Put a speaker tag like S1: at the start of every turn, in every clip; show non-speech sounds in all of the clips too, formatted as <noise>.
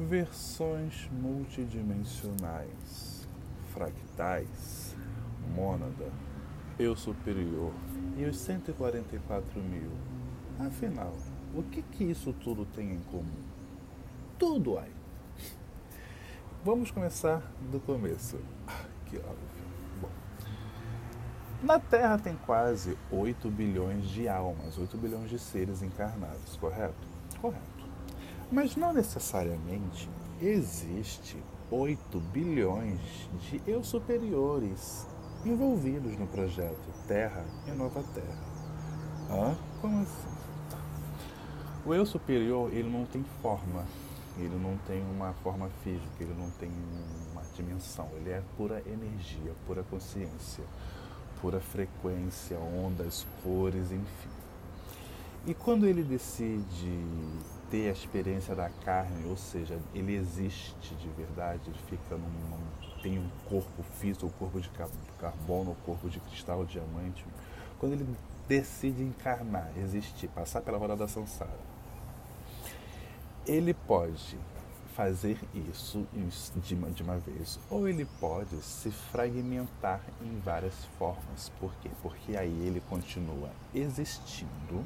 S1: versões multidimensionais, fractais, mônada, eu superior e os 144 mil. Afinal, o que, que isso tudo tem em comum? Tudo aí. Vamos começar do começo. Ah, que óbvio. Bom, na Terra tem quase 8 bilhões de almas, 8 bilhões de seres encarnados, correto? Correto. Mas não necessariamente existe 8 bilhões de eu superiores envolvidos no projeto Terra e Nova Terra. Hã? Como assim? O eu superior, ele não tem forma, ele não tem uma forma física, ele não tem uma dimensão, ele é pura energia, pura consciência, pura frequência, ondas, cores, enfim. E quando ele decide ter a experiência da carne, ou seja, ele existe de verdade, ele fica num, tem um corpo físico, um corpo de carbono, um corpo de cristal, diamante. Quando ele decide encarnar, existir, passar pela roda da samsara, ele pode fazer isso de uma, de uma vez, ou ele pode se fragmentar em várias formas. Por quê? Porque aí ele continua existindo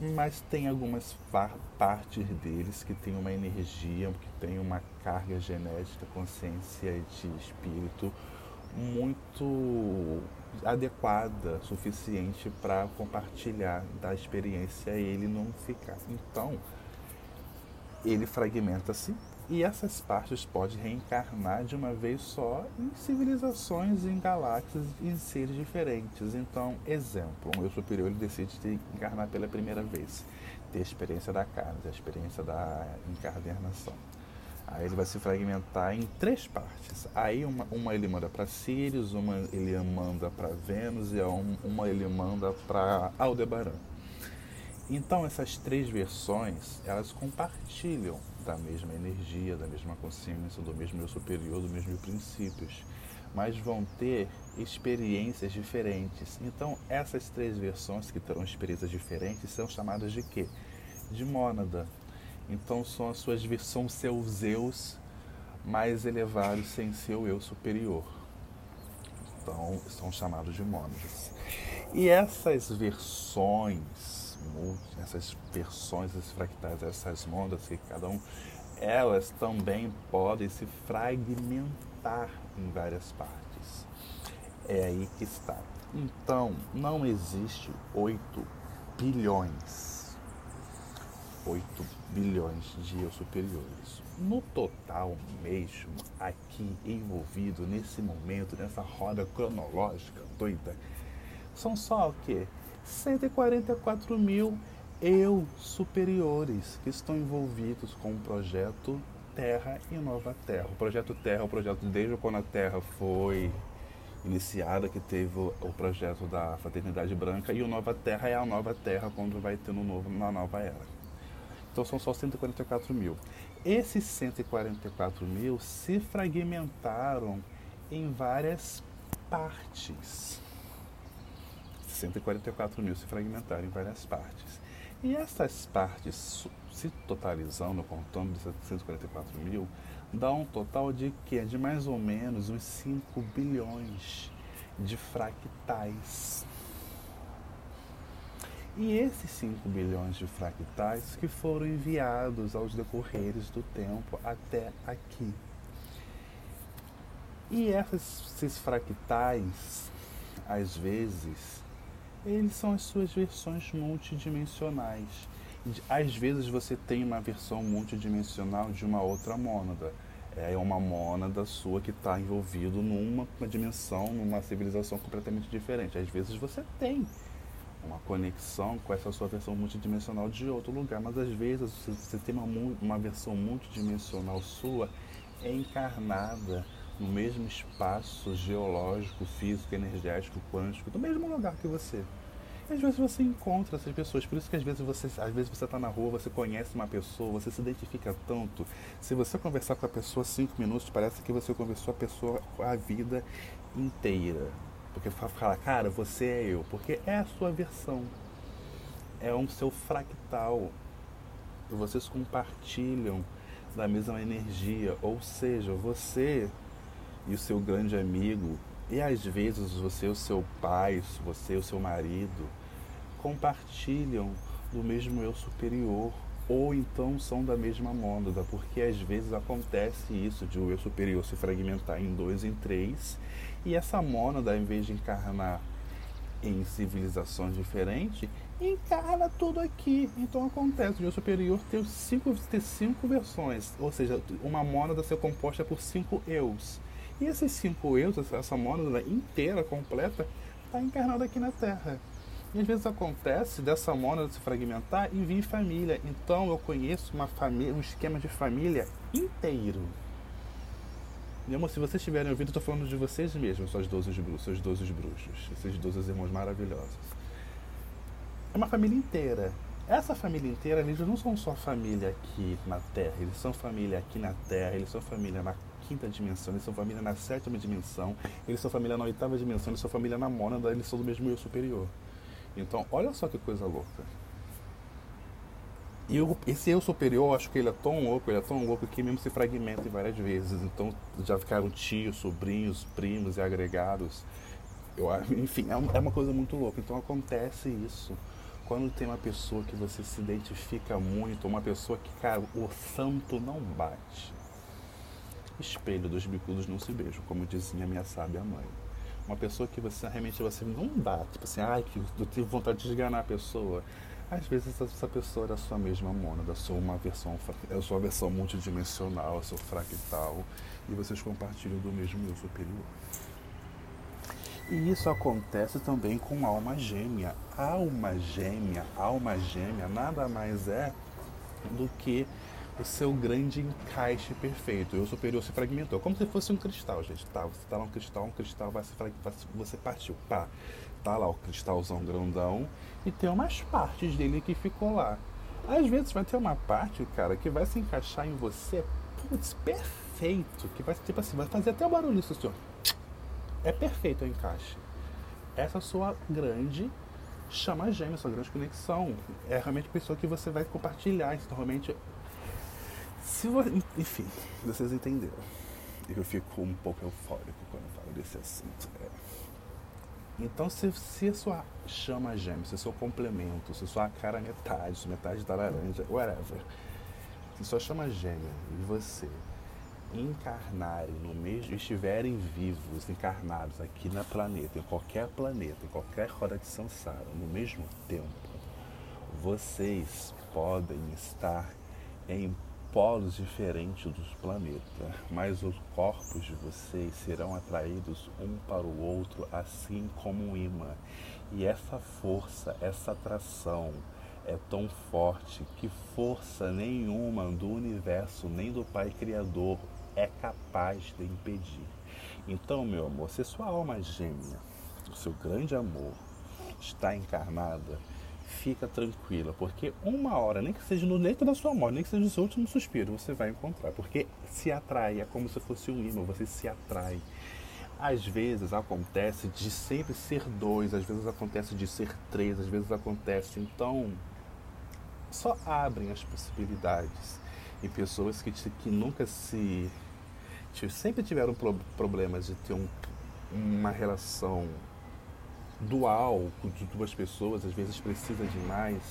S1: mas tem algumas partes deles que tem uma energia, que tem uma carga genética, consciência de espírito muito adequada, suficiente para compartilhar da experiência e ele não ficar. Então, ele fragmenta-se e essas partes podem reencarnar de uma vez só em civilizações, em galáxias, em seres diferentes. Então, exemplo, um eu superior ele decide encarnar pela primeira vez, ter a experiência da carne, a experiência da encarnação. Aí ele vai se fragmentar em três partes. Aí uma, uma ele manda para Sirius, uma ele manda para Vênus e uma ele manda para Aldebaran. Então essas três versões, elas compartilham da mesma energia, da mesma consciência, do mesmo eu superior, dos mesmos princípios, mas vão ter experiências diferentes. Então, essas três versões que terão experiências diferentes são chamadas de quê? De mônada. Então, são as suas versões, seus eus mais elevados sem seu eu superior. Então, são chamados de mônadas. E essas versões essas versões, esses fractais, essas ondas que cada um, elas também podem se fragmentar em várias partes. É aí que está. Então, não existe 8 bilhões, 8 bilhões de eu superiores. No total mesmo, aqui envolvido nesse momento, nessa roda cronológica doida, são só o quê? 144 mil eu superiores que estão envolvidos com o projeto Terra e Nova Terra. O projeto Terra é o projeto desde quando a Terra foi iniciada, que teve o projeto da Fraternidade Branca, e o Nova Terra é a Nova Terra quando vai ter no novo, na nova era. Então são só 144 mil. Esses 144 mil se fragmentaram em várias partes. 144 mil se fragmentaram em várias partes. E essas partes, se totalizando, contando de 144 mil, dá um total de que De mais ou menos uns 5 bilhões de fractais. E esses 5 bilhões de fractais que foram enviados aos decorreres do tempo até aqui. E esses fractais, às vezes, eles são as suas versões multidimensionais. Às vezes você tem uma versão multidimensional de uma outra mônada. É uma mônada sua que está envolvido numa dimensão, numa civilização completamente diferente. Às vezes você tem uma conexão com essa sua versão multidimensional de outro lugar, mas às vezes você tem uma, uma versão multidimensional sua encarnada no mesmo espaço geológico, físico, energético, quântico, do mesmo lugar que você. E às vezes você encontra essas pessoas, por isso que às vezes você às vezes você está na rua, você conhece uma pessoa, você se identifica tanto. Se você conversar com a pessoa cinco minutos, parece que você conversou a pessoa a vida inteira. Porque fala, cara, você é eu, porque é a sua versão. É um seu fractal. vocês compartilham da mesma energia, ou seja, você e o seu grande amigo, e às vezes você o seu pai, você o seu marido, compartilham do mesmo eu superior, ou então são da mesma mônada, porque às vezes acontece isso de o eu superior se fragmentar em dois, em três, e essa mônada, em vez de encarnar em civilizações diferentes, encarna tudo aqui. Então acontece o eu superior ter cinco, ter cinco versões, ou seja, uma mônada ser composta por cinco eus. E esses cinco eus, essa mônada inteira, completa, está encarnada aqui na Terra. E às vezes acontece dessa mônada se fragmentar e vir família. Então eu conheço uma família, um esquema de família inteiro. Meu amor, se vocês estiverem ouvindo, eu estou falando de vocês mesmos, suas 12 bruxos, seus 12 bruxos, esses 12 irmãos maravilhosos. É uma família inteira. Essa família inteira, eles não são só família aqui na Terra, eles são família aqui na Terra, eles são família na quinta dimensão, eles são família na sétima dimensão, eles são família na oitava dimensão, eles são família na mônada, eles são do mesmo eu superior. Então, olha só que coisa louca. E eu, esse eu superior, eu acho que ele é tão louco, ele é tão louco que mesmo se fragmenta várias vezes. Então, já ficaram tios, sobrinhos, primos e agregados. Eu, <laughs> enfim, é, é uma coisa muito louca. Então, acontece isso quando tem uma pessoa que você se identifica muito, uma pessoa que, cara, o santo não bate. Espelho dos bicudos não se beijam, como dizia minha sábia mãe uma pessoa que você realmente você não dá, tipo assim, ai, que eu tive vontade de esganar a pessoa. Às vezes essa pessoa é a sua mesma mônada, sua uma versão, a sua versão multidimensional, a fractal, e vocês compartilham do mesmo eu superior. E isso acontece também com alma gêmea. Alma gêmea, alma gêmea nada mais é do que o seu grande encaixe perfeito. Eu superior se fragmentou, como se fosse um cristal, gente. Tá, você tá lá um cristal, um cristal vai se você partiu, pá. Tá lá o cristalzão grandão e tem umas partes dele que ficou lá. Às vezes vai ter uma parte, cara, que vai se encaixar em você, putz, perfeito, que vai, tipo assim, vai fazer até o barulho isso, senhor. É perfeito o encaixe. Essa sua grande chama gêmea, sua grande conexão. É realmente a pessoa que você vai compartilhar. Então, realmente se você, enfim, vocês entenderam. Eu fico um pouco eufórico quando falo desse assunto. É. Então, se, se a sua chama gêmea, se o seu complemento, se a sua cara metade, se metade da laranja, whatever, se sua chama gêmea e você encarnarem no mesmo, estiverem vivos, encarnados aqui na planeta, em qualquer planeta, em qualquer roda de samsara, no mesmo tempo, vocês podem estar em polos diferentes dos planetas, mas os corpos de vocês serão atraídos um para o outro, assim como um imã. E essa força, essa atração é tão forte que força nenhuma do universo, nem do Pai Criador, é capaz de impedir. Então, meu amor, se sua alma gêmea, o seu grande amor, está encarnada, fica tranquila, porque uma hora, nem que seja no leito da sua morte, nem que seja no seu último suspiro, você vai encontrar, porque se atrai, é como se fosse um imã, você se atrai. Às vezes acontece de sempre ser dois, às vezes acontece de ser três, às vezes acontece. Então, só abrem as possibilidades. E pessoas que, que nunca se. sempre tiveram problemas de ter um, uma relação dual de duas pessoas, às vezes precisa de mais,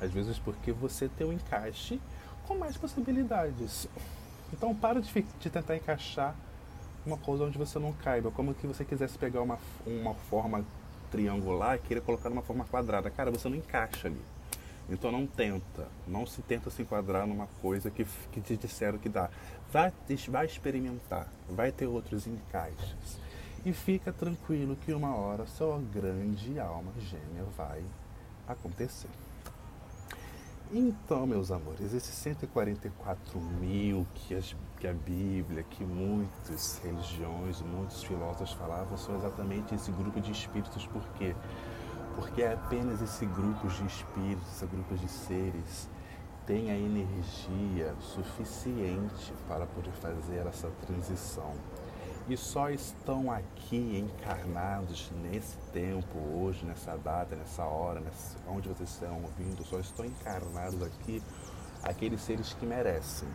S1: às vezes porque você tem um encaixe com mais possibilidades. Então para de, de tentar encaixar uma coisa onde você não caiba, como que você quisesse pegar uma, uma forma triangular e querer colocar numa forma quadrada. Cara, você não encaixa ali. Então não tenta, não se tenta se enquadrar numa coisa que, que te disseram que dá. Vai, vai experimentar, vai ter outros encaixes. E fica tranquilo que uma hora sua grande alma gêmea vai acontecer. Então, meus amores, esses 144 mil que, as, que a Bíblia, que muitas religiões, muitos filósofos falavam, são exatamente esse grupo de espíritos. Por quê? Porque é apenas esse grupo de espíritos, esse grupo de seres, tem a energia suficiente para poder fazer essa transição e só estão aqui encarnados nesse tempo, hoje, nessa data, nessa hora, nessa, onde vocês estão ouvindo, só estão encarnados aqui aqueles seres que merecem.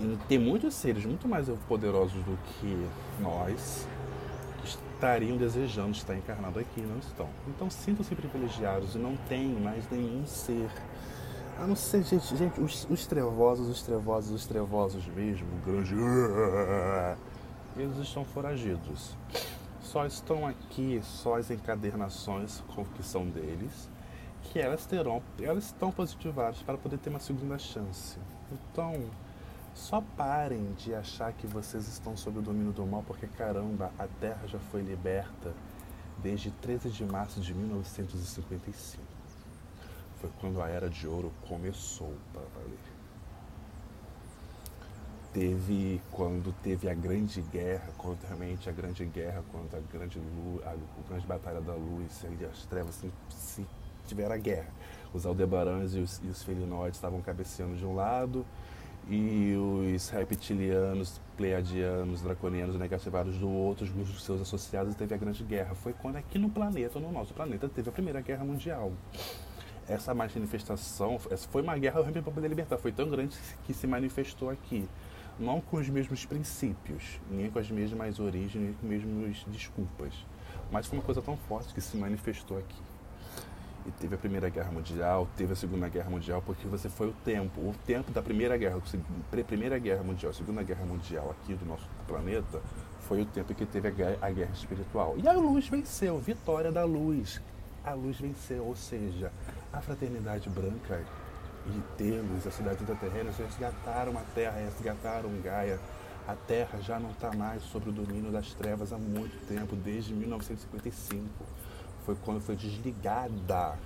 S1: E tem muitos seres muito mais poderosos do que nós que estariam desejando estar encarnado aqui não estão. Então sintam-se privilegiados e não tem mais nenhum ser. A não ser, gente, gente os, os trevosos, os trevosos, os trevosos mesmo, grande. Eles estão foragidos. Só estão aqui só as encadernações que são deles, que elas terão, elas estão positivadas para poder ter uma segunda chance. Então, só parem de achar que vocês estão sob o domínio do mal, porque caramba, a Terra já foi liberta desde 13 de março de 1955. Foi quando a Era de Ouro começou para valer. Teve quando teve a Grande Guerra, quando realmente a Grande Guerra, quando a Grande, luz, a, a grande Batalha da Luz e as Trevas se, se a guerra. Os Aldebarãs e os, e os Felinoides estavam cabeceando de um lado, e os reptilianos, pleiadianos, draconianos negativados do outro, os seus associados, teve a Grande Guerra. Foi quando aqui no planeta, no nosso planeta, teve a Primeira Guerra Mundial. Essa manifestação, essa foi uma guerra para poder libertar, foi tão grande que se manifestou aqui. Não com os mesmos princípios, nem com as mesmas origens, nem com as mesmas desculpas. Mas foi uma coisa tão forte que se manifestou aqui e teve a Primeira Guerra Mundial, teve a Segunda Guerra Mundial, porque você foi o tempo, o tempo da Primeira Guerra, Primeira Guerra Mundial, Segunda Guerra Mundial aqui do nosso planeta, foi o tempo que teve a guerra, a guerra espiritual. E a luz venceu, vitória da luz. A luz venceu, ou seja, a fraternidade branca e Telos, a cidade terrena, resgataram a Terra, resgataram Gaia. A Terra já não está mais sob o domínio das trevas há muito tempo, desde 1955 foi quando foi desligada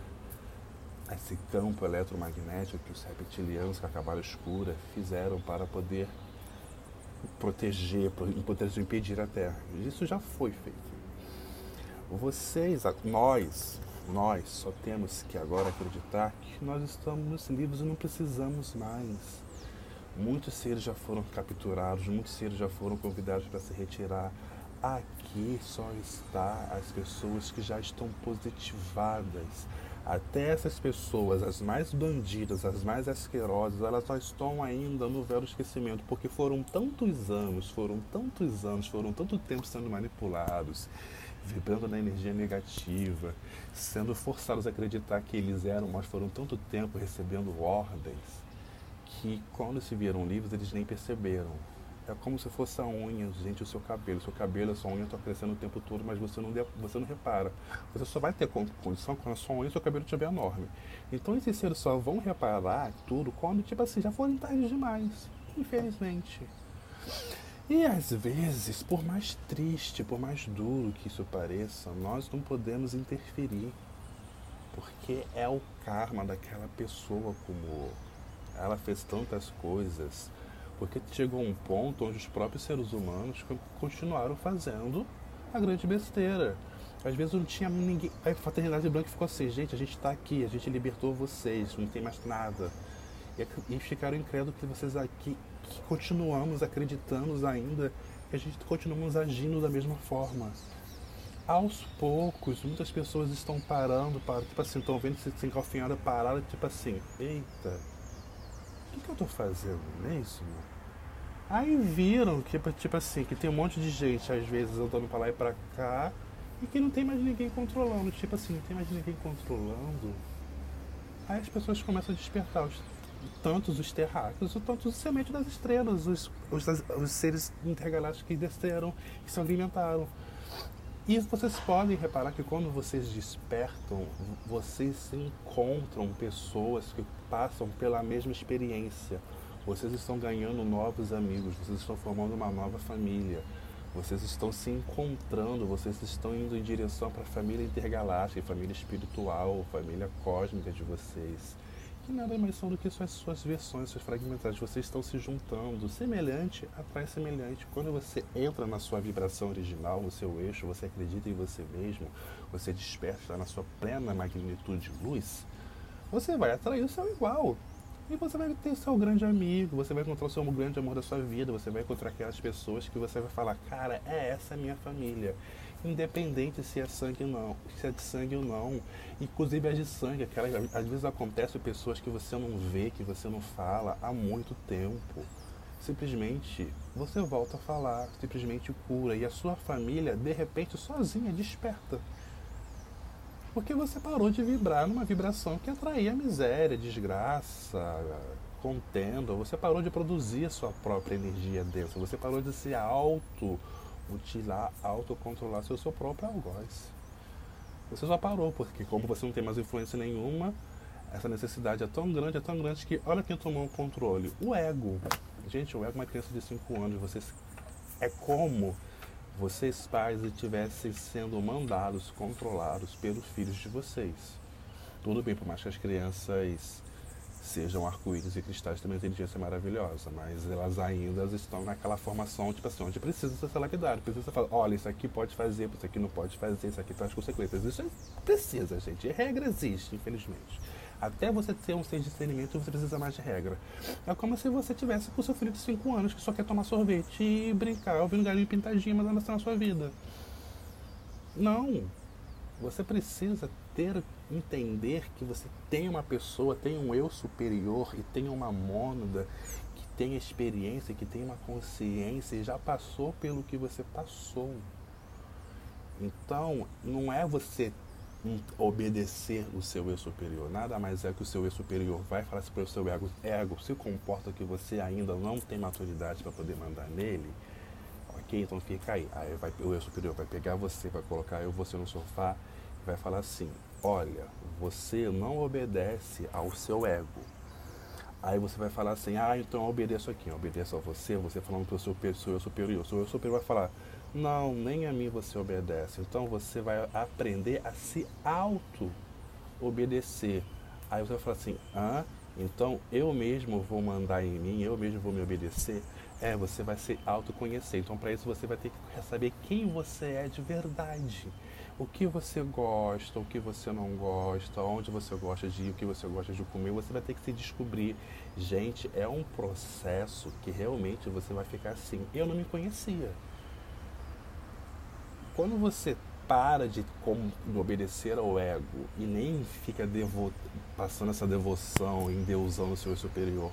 S1: esse campo eletromagnético que os reptilianos com a cabala escura fizeram para poder proteger, proteger, impedir a Terra. Isso já foi feito. Vocês, nós, nós só temos que agora acreditar que nós estamos livres e não precisamos mais. Muitos seres já foram capturados, muitos seres já foram convidados para se retirar. Aqui só está as pessoas que já estão positivadas. Até essas pessoas, as mais bandidas, as mais asquerosas, elas só estão ainda no velho esquecimento, porque foram tantos anos, foram tantos anos, foram tanto tempo sendo manipulados, vibrando na energia negativa, sendo forçados a acreditar que eles eram, mas foram tanto tempo recebendo ordens, que quando se viram livres eles nem perceberam. É como se fosse a unha, gente, o seu cabelo. O seu cabelo, a sua unha está crescendo o tempo todo, mas você não, você não repara. Você só vai ter condição quando a sua unha e o seu cabelo estiver enorme. Então esses seres só vão reparar tudo quando, tipo assim, já forem tarde demais. Infelizmente. E às vezes, por mais triste, por mais duro que isso pareça, nós não podemos interferir. Porque é o karma daquela pessoa como ela fez tantas coisas porque chegou um ponto onde os próprios seres humanos continuaram fazendo a grande besteira. Às vezes não tinha ninguém. A fraternidade branca ficou assim, gente, a gente está aqui, a gente libertou vocês, não tem mais nada. E, e ficaram incrédulos que vocês aqui que continuamos acreditando ainda que a gente continuamos agindo da mesma forma. Aos poucos, muitas pessoas estão parando, para, tipo assim, estão vendo se engalfinhada parada, tipo assim, eita, o que, que eu estou fazendo mesmo? Aí viram que, tipo assim, que tem um monte de gente, às vezes, andando pra lá e pra cá, e que não tem mais ninguém controlando. Tipo assim, não tem mais ninguém controlando. Aí as pessoas começam a despertar, tantos os terráqueos, tantos os sementes das estrelas, os, os, os seres intergalácticos que desceram, que se alimentaram. E vocês podem reparar que quando vocês despertam, vocês encontram pessoas que passam pela mesma experiência vocês estão ganhando novos amigos, vocês estão formando uma nova família. Vocês estão se encontrando, vocês estão indo em direção para a família intergaláctica, família espiritual, família cósmica de vocês. Que nada mais são do que suas, suas versões, suas fragmentações. Vocês estão se juntando. Semelhante atrai semelhante. Quando você entra na sua vibração original, no seu eixo, você acredita em você mesmo, você desperta na sua plena magnitude de luz, você vai atrair o seu igual. E você vai ter seu grande amigo, você vai encontrar o seu grande amor da sua vida, você vai encontrar aquelas pessoas que você vai falar, cara, é essa a minha família. Independente se é sangue ou não, se é de sangue ou não. Inclusive as de sangue, aquelas, às vezes acontece pessoas que você não vê, que você não fala há muito tempo. Simplesmente você volta a falar, simplesmente cura e a sua família de repente sozinha desperta. Porque você parou de vibrar numa vibração que atraía miséria, desgraça, contenda. Você parou de produzir a sua própria energia dentro. Você parou de se auto utilar, autocontrolar seu, seu próprio algoz. Você já parou, porque como você não tem mais influência nenhuma, essa necessidade é tão grande, é tão grande que olha quem tomou o controle. O ego. Gente, o ego é uma criança de 5 anos. Vocês, é como vocês pais estivessem sendo mandados, controlados pelos filhos de vocês. Tudo bem, por mais que as crianças sejam arco-íris e cristais também inteligência maravilhosa, mas elas ainda estão naquela formação, tipo assim, onde precisa ser lapidado, precisa falar, olha, isso aqui pode fazer, isso aqui não pode fazer, isso aqui traz consequências. Isso precisa, gente. Regra existe, infelizmente. Até você ter um de discernimento, você precisa mais de regra. É como se você tivesse com seu filho de 5 anos que só quer tomar sorvete e brincar, ouvindo galinho pintadinho, mas anda na sua vida. Não. Você precisa ter, entender que você tem uma pessoa, tem um eu superior e tem uma mônada que tem experiência, que tem uma consciência e já passou pelo que você passou. Então, não é você obedecer o seu eu superior. Nada mais é que o seu eu superior vai falar para o seu ego, ego se comporta que você ainda não tem maturidade para poder mandar nele. Ok, então fica aí. Aí vai, o eu superior vai pegar você, vai colocar eu você no sofá e vai falar assim: olha, você não obedece ao seu ego. Aí você vai falar assim: ah, então eu obedeço aqui, eu obedeço a você, você falando para o seu, eu superior. O seu eu superior vai falar: não, nem a mim você obedece. Então você vai aprender a se auto-obedecer. Aí você vai falar assim: ah, então eu mesmo vou mandar em mim, eu mesmo vou me obedecer. É, você vai se autoconhecer. Então, para isso, você vai ter que saber quem você é de verdade. O que você gosta, o que você não gosta, onde você gosta de ir, o que você gosta de comer. Você vai ter que se descobrir. Gente, é um processo que realmente você vai ficar assim. Eu não me conhecia quando você para de, de obedecer ao ego e nem fica devo, passando essa devoção em deusão no seu superior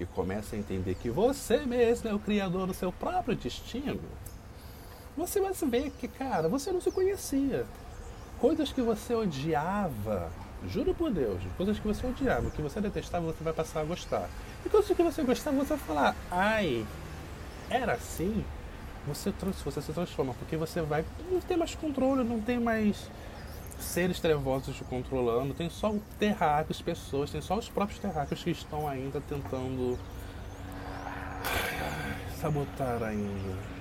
S1: e começa a entender que você mesmo é o criador do seu próprio destino, você vai ver que, cara, você não se conhecia. Coisas que você odiava, juro por Deus, coisas que você odiava, que você detestava, você vai passar a gostar. E coisas que você gostava, você vai falar, ai, era assim? você, você se transforma, porque você vai. Não tem mais controle, não tem mais seres trevosos te controlando, tem só terráqueos, pessoas, tem só os próprios terráqueos que estão ainda tentando sabotar ainda.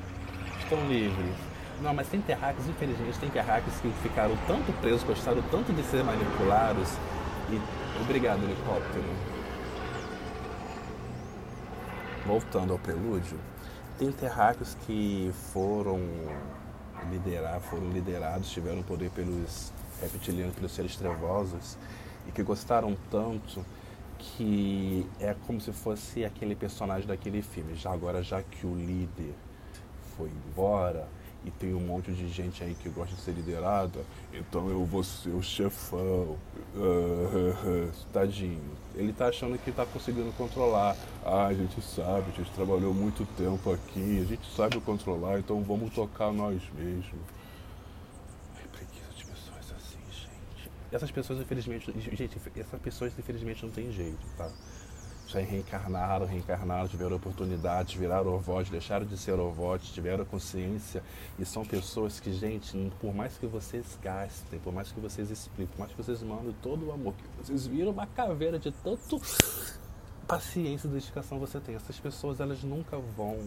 S1: Estão livres. Não, mas tem terráqueos, infelizmente, tem terráqueos que ficaram tanto presos, gostaram tanto de ser manipulados. E obrigado, helicóptero. Voltando ao prelúdio, tem terráqueos que foram liderar, foram liderados, tiveram poder pelos reptilianos, pelos seres trevosos e que gostaram tanto que é como se fosse aquele personagem daquele filme. Já agora, já que o líder foi embora, e tem um monte de gente aí que gosta de ser liderada, então eu vou ser o chefão. <laughs> Tadinho. Ele tá achando que tá conseguindo controlar. Ah, a gente sabe, a gente trabalhou muito tempo aqui, a gente sabe controlar, então vamos tocar nós mesmos. Preguiça de pessoas assim, gente. Essas pessoas, infelizmente, gente, essas pessoas, infelizmente, não tem jeito, tá? Já reencarnaram, reencarnaram, tiveram oportunidades, viraram ovotes, deixaram de ser ovotes, tiveram consciência e são pessoas que, gente, por mais que vocês gastem, por mais que vocês expliquem, por mais que vocês mandem todo o amor, que vocês viram uma caveira de tanto paciência e dedicação você tem. Essas pessoas, elas nunca vão,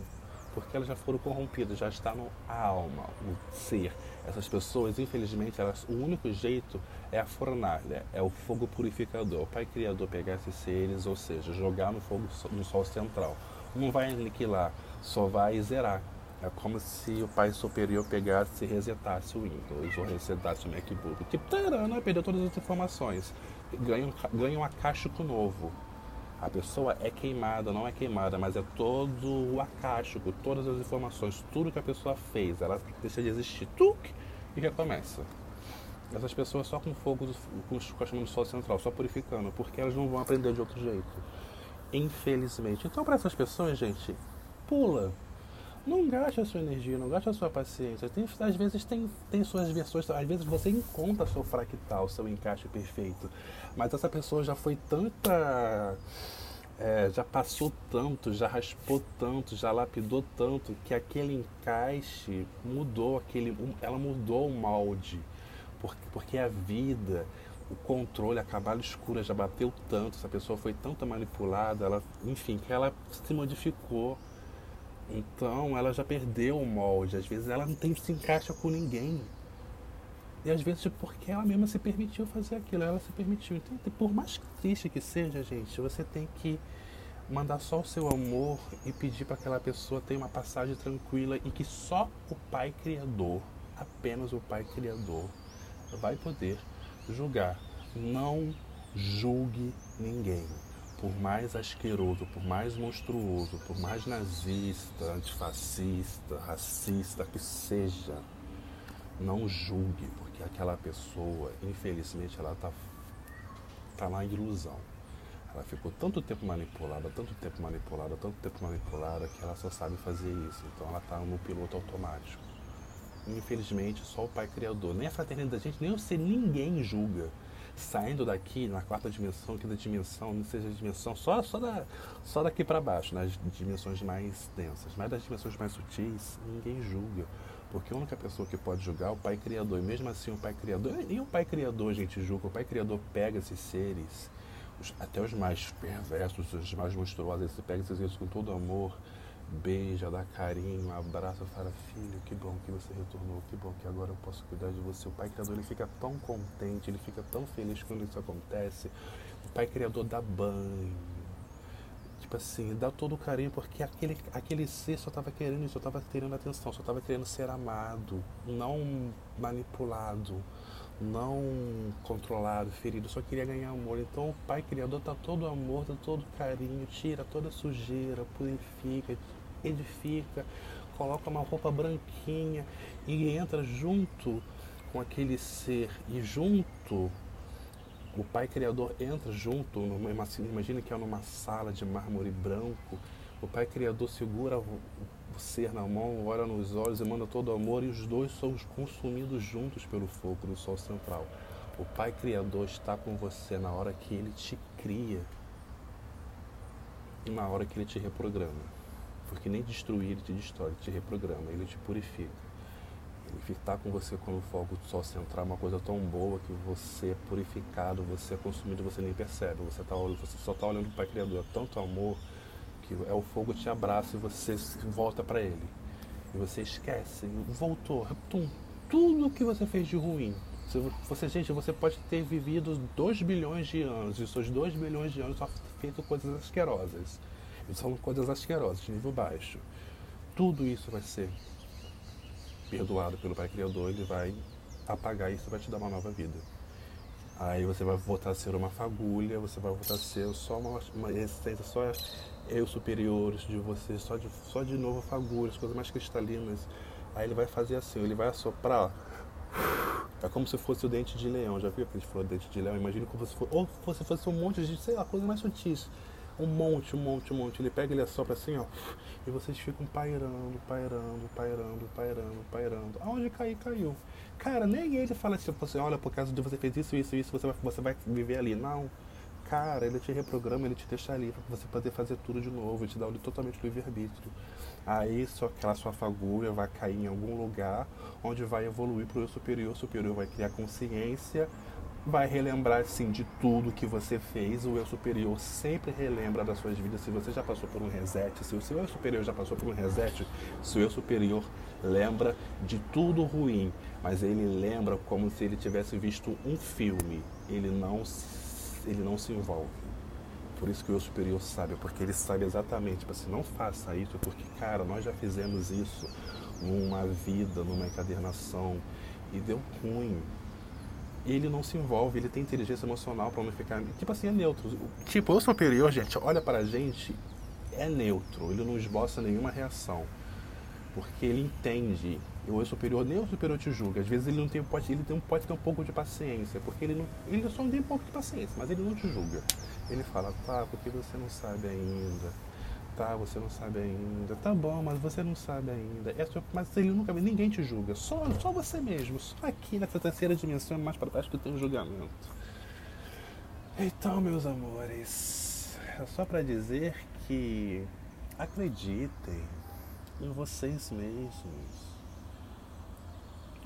S1: porque elas já foram corrompidas, já está no alma, o ser. Essas pessoas, infelizmente, elas, o único jeito é a fornalha, é o fogo purificador. O Pai Criador pegar esses seres, ou seja, jogar no fogo no Sol central. Não vai aniquilar, só vai zerar. É como se o Pai Superior pegasse e resetasse o Windows ou resetasse o MacBook. Tipo, tarana, perdeu todas as informações. Ganha um, ganha um acástico novo. A pessoa é queimada, não é queimada, mas é todo o acástico, todas as informações, tudo que a pessoa fez, ela deixa de existir. E recomeça. Essas pessoas só com fogo, com os chamando do sol central, só purificando, porque elas não vão aprender de outro jeito. Infelizmente. Então, para essas pessoas, gente, pula. Não gaste a sua energia, não gaste a sua paciência. Tem, às vezes tem, tem suas versões, às vezes você encontra seu fractal, seu encaixe perfeito. Mas essa pessoa já foi tanta. É, já passou tanto, já raspou tanto, já lapidou tanto, que aquele encaixe mudou, aquele, ela mudou o molde. Porque, porque a vida, o controle, a cavalo escura já bateu tanto, essa pessoa foi tanto manipulada, ela, enfim, que ela se modificou. Então ela já perdeu o molde, às vezes ela não tem se encaixa com ninguém. E às vezes porque ela mesma se permitiu fazer aquilo, ela se permitiu. Então, por mais triste que seja, gente, você tem que mandar só o seu amor e pedir para aquela pessoa ter uma passagem tranquila e que só o Pai Criador, apenas o Pai Criador, vai poder julgar. Não julgue ninguém. Por mais asqueroso, por mais monstruoso, por mais nazista, antifascista, racista que seja, não julgue, porque aquela pessoa, infelizmente, ela está tá na ilusão. Ela ficou tanto tempo manipulada, tanto tempo manipulada, tanto tempo manipulada, que ela só sabe fazer isso. Então ela está no piloto automático infelizmente, só o Pai Criador. Nem a fraternidade da gente, nem você, ninguém julga. Saindo daqui, na quarta dimensão, quinta dimensão, não seja dimensão, só, só, da, só daqui para baixo, nas dimensões mais densas. Mas das dimensões mais sutis, ninguém julga. Porque a única pessoa que pode julgar é o Pai Criador. E mesmo assim, o Pai Criador. E o Pai Criador, gente julga. O Pai Criador pega esses seres, os, até os mais perversos, os mais monstruosos, ele pega esses seres com todo amor beija, dá carinho, abraça, fala, filho, que bom que você retornou, que bom que agora eu posso cuidar de você. O Pai Criador ele fica tão contente, ele fica tão feliz quando isso acontece. O Pai Criador dá banho, tipo assim, dá todo o carinho, porque aquele, aquele ser só estava querendo isso, só estava querendo atenção, só estava querendo ser amado, não manipulado, não controlado, ferido, só queria ganhar amor. Então o Pai Criador dá todo o amor, dá todo o carinho, tira toda a sujeira, purifica, edifica, coloca uma roupa branquinha e entra junto com aquele ser e junto o Pai Criador entra junto, numa, imagina que é numa sala de mármore branco, o Pai Criador segura o, ser na mão, olha nos olhos e manda todo o amor, e os dois são consumidos juntos pelo fogo do Sol Central. O Pai Criador está com você na hora que Ele te cria e na hora que Ele te reprograma. Porque nem destruir ele te destrói, ele te reprograma, ele te purifica. Ele está com você quando o fogo sol central é uma coisa tão boa que você é purificado, você é consumido, você nem percebe. Você, tá, você só está olhando para o Pai Criador. É tanto amor que é o fogo te abraça e você volta para ele. E você esquece, voltou, tum, tudo que você fez de ruim. Você, gente, você pode ter vivido 2 bilhões de anos e seus 2 bilhões de anos só feito coisas asquerosas são coisas asquerosas, de nível baixo. Tudo isso vai ser perdoado pelo Pai Criador, ele vai apagar isso vai te dar uma nova vida. Aí você vai voltar a ser uma fagulha, você vai voltar a ser só uma, uma essência, só eu superiores de você, só de, só de novo fagulhas, coisas mais cristalinas. Aí ele vai fazer assim, ele vai assoprar. É como se fosse o dente de leão. Já viu aquele falou dente de leão? Imagina como se fosse, ou se fosse um monte de, sei lá, coisa mais sutis um monte, um monte, um monte. Ele pega, ele assopra assim, ó. E vocês ficam pairando, pairando, pairando, pairando, pairando. Aonde cair, caiu. Cara, nem ele fala assim, você olha, por causa de você fez isso, isso, isso, você vai, você vai viver ali. Não. Cara, ele te reprograma, ele te deixa ali para você poder fazer tudo de novo, ele te dá um totalmente livre-arbítrio. Aí só aquela sua fagulha vai cair em algum lugar onde vai evoluir para o superior, superior vai criar consciência vai relembrar sim de tudo que você fez. O eu superior sempre relembra das suas vidas. Se você já passou por um reset, se o seu eu superior já passou por um reset, seu eu superior lembra de tudo ruim, mas ele lembra como se ele tivesse visto um filme. Ele não ele não se envolve. Por isso que o eu superior sabe, porque ele sabe exatamente, tipo assim, não faça isso, porque cara, nós já fizemos isso numa vida, numa encadernação e deu ruim ele não se envolve, ele tem inteligência emocional para não ficar. Tipo assim, é neutro. Tipo, o superior, gente, olha para a gente, é neutro, ele não esboça nenhuma reação. Porque ele entende O superior, nem o superior te julga. Às vezes ele não tem, pode, ele tem, pode ter um pouco de paciência, porque ele não, ele só não tem um pouco de paciência, mas ele não te julga. Ele fala, tá, porque você não sabe ainda. Tá, você não sabe ainda. Tá bom, mas você não sabe ainda. É mas ele nunca ninguém te julga. Só, só você mesmo. Só aqui nessa terceira dimensão, mais para baixo, que tem um julgamento. Então, meus amores, é só para dizer que acreditem em vocês mesmos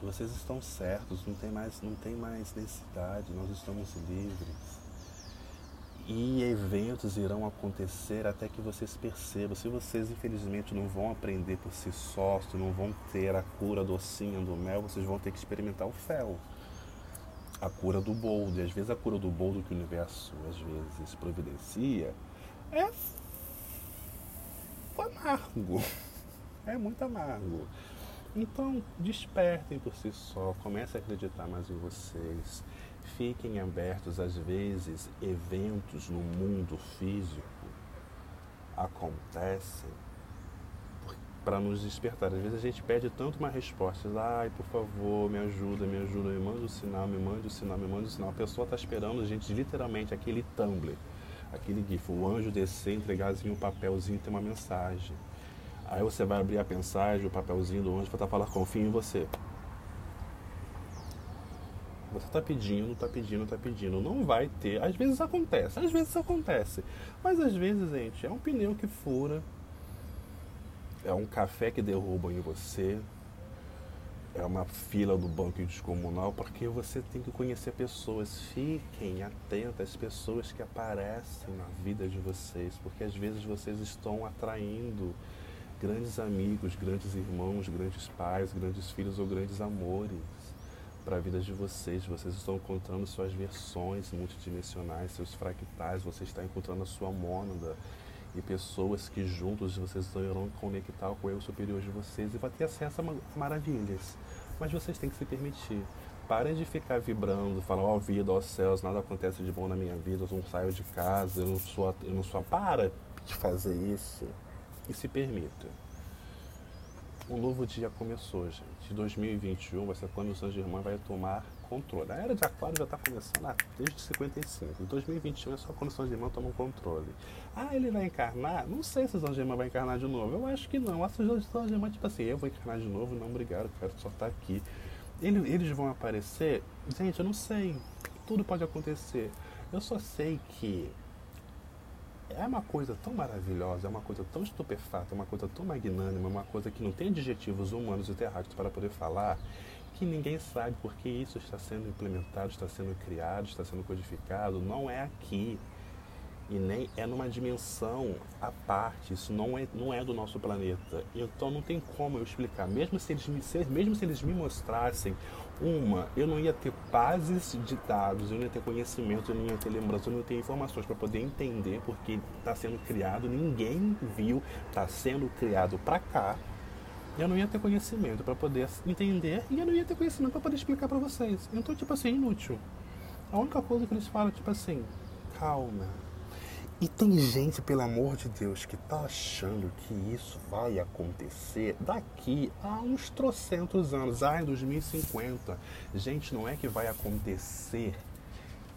S1: vocês estão certos, não tem mais, não tem mais necessidade, nós estamos livres. E eventos irão acontecer até que vocês percebam. Se vocês, infelizmente, não vão aprender por si sós, não vão ter a cura docinha do mel, vocês vão ter que experimentar o fel. A cura do boldo. E às vezes a cura do boldo que o universo às vezes providencia é amargo. <laughs> É muito amargo. Então, despertem por si só, comecem a acreditar mais em vocês. Fiquem abertos, às vezes, eventos no mundo físico acontecem para nos despertar. Às vezes a gente pede tanto uma resposta, ai, por favor, me ajuda, me ajuda, me manda o um sinal, me manda o um sinal, me manda o um sinal. A pessoa está esperando a gente literalmente aquele Tumblr, aquele GIF, o anjo descer, entregarzinho um papelzinho, tem uma mensagem. Aí você vai abrir a mensagem, o papelzinho do anjo, vai estar falando, confio em você. Você está pedindo, está pedindo, está pedindo. Não vai ter. Às vezes acontece, às vezes acontece. Mas às vezes, gente, é um pneu que fura. É um café que derruba em você. É uma fila do banco descomunal, porque você tem que conhecer pessoas. Fiquem atentos às pessoas que aparecem na vida de vocês, porque às vezes vocês estão atraindo grandes amigos, grandes irmãos, grandes pais, grandes filhos ou grandes amores para a vida de vocês. Vocês estão encontrando suas versões multidimensionais, seus fractais, você está encontrando a sua mônada e pessoas que juntos vocês irão conectar com o eu superior de vocês e vai ter acesso a maravilhas. Mas vocês têm que se permitir. Parem de ficar vibrando, falar, ó oh, vida, ó oh, céus, nada acontece de bom na minha vida, eu não saio de casa, eu não sou. Eu não sou para de fazer isso e se permita. Um novo dia começou, gente. 2021 vai ser quando o São Germain vai tomar controle. A era de Aquário já está começando desde 55. Em 2021 é só quando o São Germain toma o controle. Ah, ele vai encarnar? Não sei se o São Germain vai encarnar de novo. Eu acho que não. A São Germain, tipo assim, eu vou encarnar de novo? Não, obrigado, quero só estar aqui. Eles vão aparecer? Gente, eu não sei. Tudo pode acontecer. Eu só sei que é uma coisa tão maravilhosa, é uma coisa tão estupefata, é uma coisa tão magnânima, uma coisa que não tem adjetivos humanos e terráqueos para poder falar, que ninguém sabe porque isso está sendo implementado, está sendo criado, está sendo codificado. Não é aqui e nem é numa dimensão à parte. Isso não é, não é do nosso planeta. Então não tem como eu explicar. Mesmo se eles me, mesmo se eles me mostrassem uma, eu não ia ter bases de dados, eu não ia ter conhecimento, eu não ia ter lembrança, eu não ia ter informações para poder entender porque está sendo criado, ninguém viu, está sendo criado para cá. Eu não ia ter conhecimento para poder entender e eu não ia ter conhecimento para poder explicar para vocês. Então, tipo assim, inútil. A única coisa que eles falam, tipo assim, calma, e tem gente, pelo amor de Deus, que tá achando que isso vai acontecer daqui a uns trocentos anos, ah, em 2050. Gente, não é que vai acontecer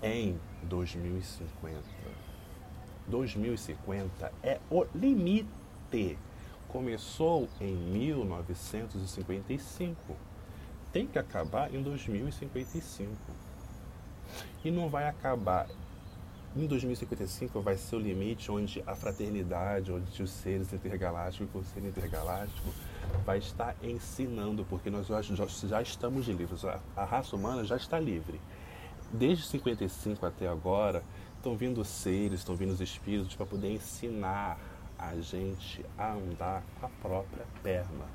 S1: em 2050. 2050 é o limite. Começou em 1955. Tem que acabar em 2055. E não vai acabar em 2055 vai ser o limite onde a fraternidade, onde os seres intergalácticos e o ser intergaláctico vai estar ensinando, porque nós já, estamos livres, a, a raça humana já está livre. Desde 55 até agora, estão vindo seres, estão vindo os espíritos para poder ensinar a gente a andar com a própria perna.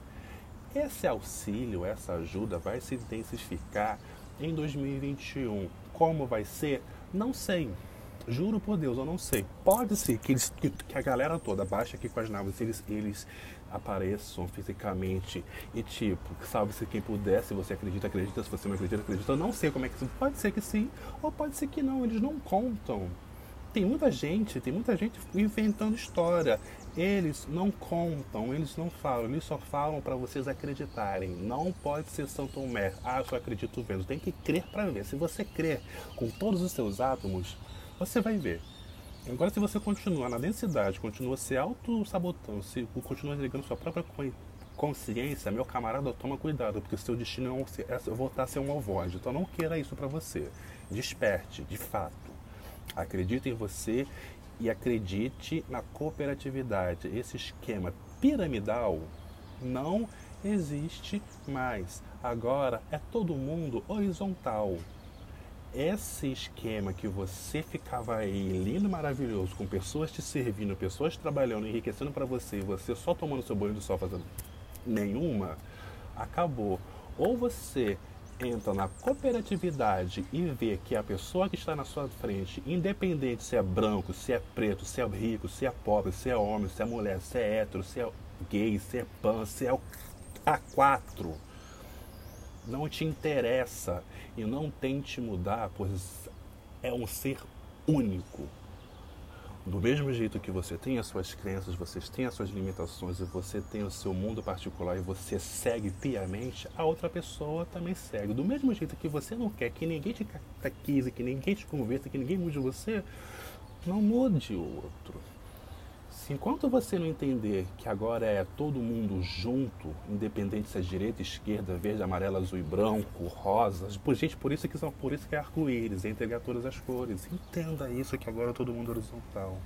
S1: Esse auxílio, essa ajuda vai se intensificar em 2021. Como vai ser? Não sei. Juro por Deus, eu não sei. Pode ser que, eles, que, que a galera toda baixe aqui com as naves, eles, eles apareçam fisicamente e tipo, salve-se quem puder, se você acredita, acredita, se você não acredita, acredita. Eu não sei como é que isso. Pode ser que sim, ou pode ser que não, eles não contam tem muita gente, tem muita gente inventando história. Eles não contam, eles não falam, eles só falam para vocês acreditarem. Não pode ser São Tomé. Ah, só acredito vendo. Tem que crer para ver. Se você crer com todos os seus átomos, você vai ver. Agora, se você continuar na densidade, continua se auto-sabotando, se continua ligando sua própria consciência, meu camarada, toma cuidado, porque seu destino é, é voltar a ser um ovoide. Então, não queira isso para você. Desperte, de fato. Acredite em você e acredite na cooperatividade. Esse esquema piramidal não existe mais. Agora é todo mundo horizontal. Esse esquema que você ficava aí lindo, maravilhoso, com pessoas te servindo, pessoas trabalhando, enriquecendo para você e você só tomando seu banho de sol fazendo nenhuma, acabou. Ou você entra na cooperatividade e vê que a pessoa que está na sua frente, independente se é branco, se é preto, se é rico, se é pobre, se é homem, se é mulher, se é hétero, se é gay, se é pan, se é A4, não te interessa e não tente mudar, pois é um ser único. Do mesmo jeito que você tem as suas crenças, você tem as suas limitações e você tem o seu mundo particular e você segue piamente, a outra pessoa também segue. Do mesmo jeito que você não quer que ninguém te catequize, que ninguém te conversa, que ninguém mude você, não mude o outro. Se enquanto você não entender que agora é todo mundo junto, independente se é direita, esquerda, verde, amarelo, azul e branco, rosa, por gente, por isso que são, por isso que é arco-íris, é entregar todas as cores. Entenda isso que agora é todo mundo horizontal.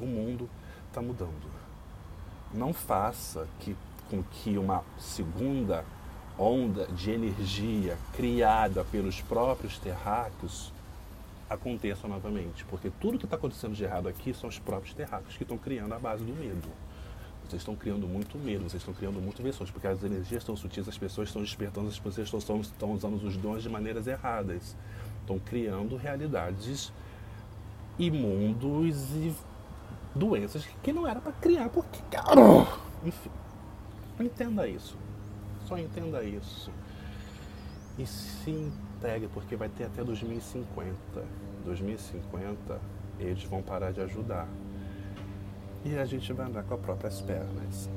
S1: O mundo está mudando. Não faça que, com que uma segunda onda de energia criada pelos próprios terráqueos aconteça novamente. Porque tudo que está acontecendo de errado aqui são os próprios terráqueos que estão criando a base do medo. Vocês estão criando muito medo, vocês estão criando muito versões, porque as energias estão sutis, as pessoas estão despertando, as pessoas estão, estão usando os dons de maneiras erradas. Estão criando realidades imundos e doenças que não era para criar, porque, enfim, entenda isso. Só entenda isso. E sim porque vai ter até 2050. 2050 eles vão parar de ajudar. E a gente vai andar com as próprias pernas.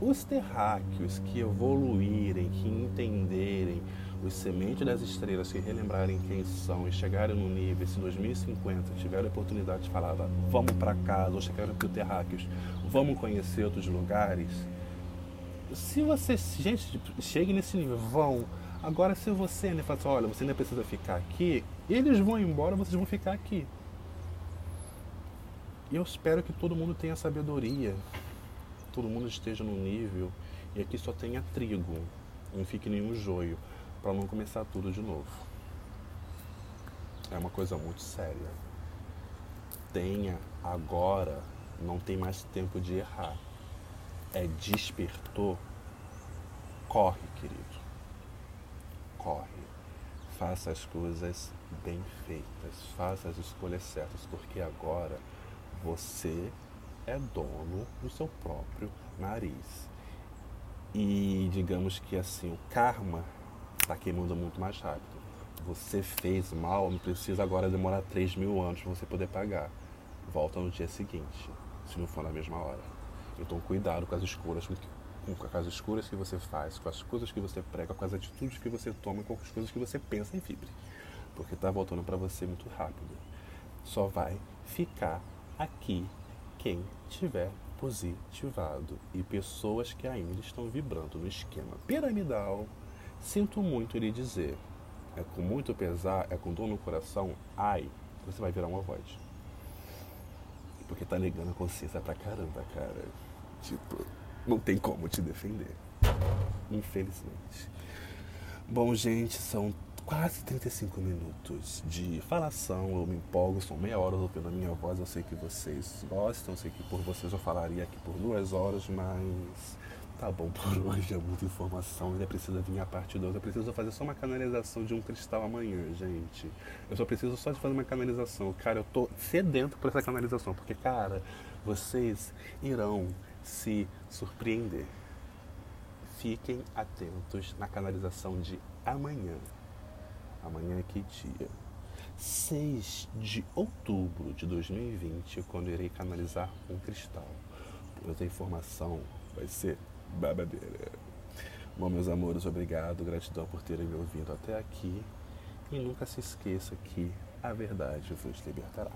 S1: Os terráqueos que evoluírem, que entenderem os sementes das estrelas, que relembrarem quem são e chegarem no nível, se 2050 tiverem a oportunidade de falar, vamos para casa, ou chegarem para o terráqueos, vamos conhecer outros lugares. Se vocês, gente, cheguem nesse nível, vão Agora, se você ainda fala assim, olha, você ainda precisa ficar aqui, eles vão embora, vocês vão ficar aqui. E eu espero que todo mundo tenha sabedoria, todo mundo esteja no nível, e aqui só tenha trigo, não fique nenhum joio, para não começar tudo de novo. É uma coisa muito séria. Tenha agora, não tem mais tempo de errar. É despertou, corre, querido corre. Faça as coisas bem feitas, faça as escolhas certas, porque agora você é dono do seu próprio nariz. E digamos que assim, o karma está queimando muito mais rápido. Você fez mal, não precisa agora demorar 3 mil anos para você poder pagar. Volta no dia seguinte, se não for na mesma hora. Então cuidado com as escolhas com as escolhas que você faz, com as coisas que você prega, com as atitudes que você toma, com as coisas que você pensa em Fibre. Porque está voltando para você muito rápido. Só vai ficar aqui quem tiver positivado e pessoas que ainda estão vibrando no esquema piramidal. Sinto muito lhe dizer, é com muito pesar, é com dor no coração, ai, você vai virar uma voz. Porque tá negando a consciência pra caramba, cara. Tipo, não tem como te defender. Infelizmente. Bom, gente, são quase 35 minutos de falação. Eu me empolgo, são meia hora ouvindo a minha voz. Eu sei que vocês gostam, eu sei que por vocês eu falaria aqui por duas horas, mas tá bom por hoje. É muita informação. Ainda precisa vir a parte 2. Eu preciso fazer só uma canalização de um cristal amanhã, gente. Eu só preciso só de fazer uma canalização. Cara, eu tô sedento por essa canalização, porque, cara, vocês irão se surpreender. Fiquem atentos na canalização de amanhã. Amanhã é que dia? 6 de outubro de 2020, quando irei canalizar um cristal. Essa informação vai ser babadeira. Bom, meus amores, obrigado, gratidão por terem me ouvido até aqui. E nunca se esqueça que a verdade vos libertará.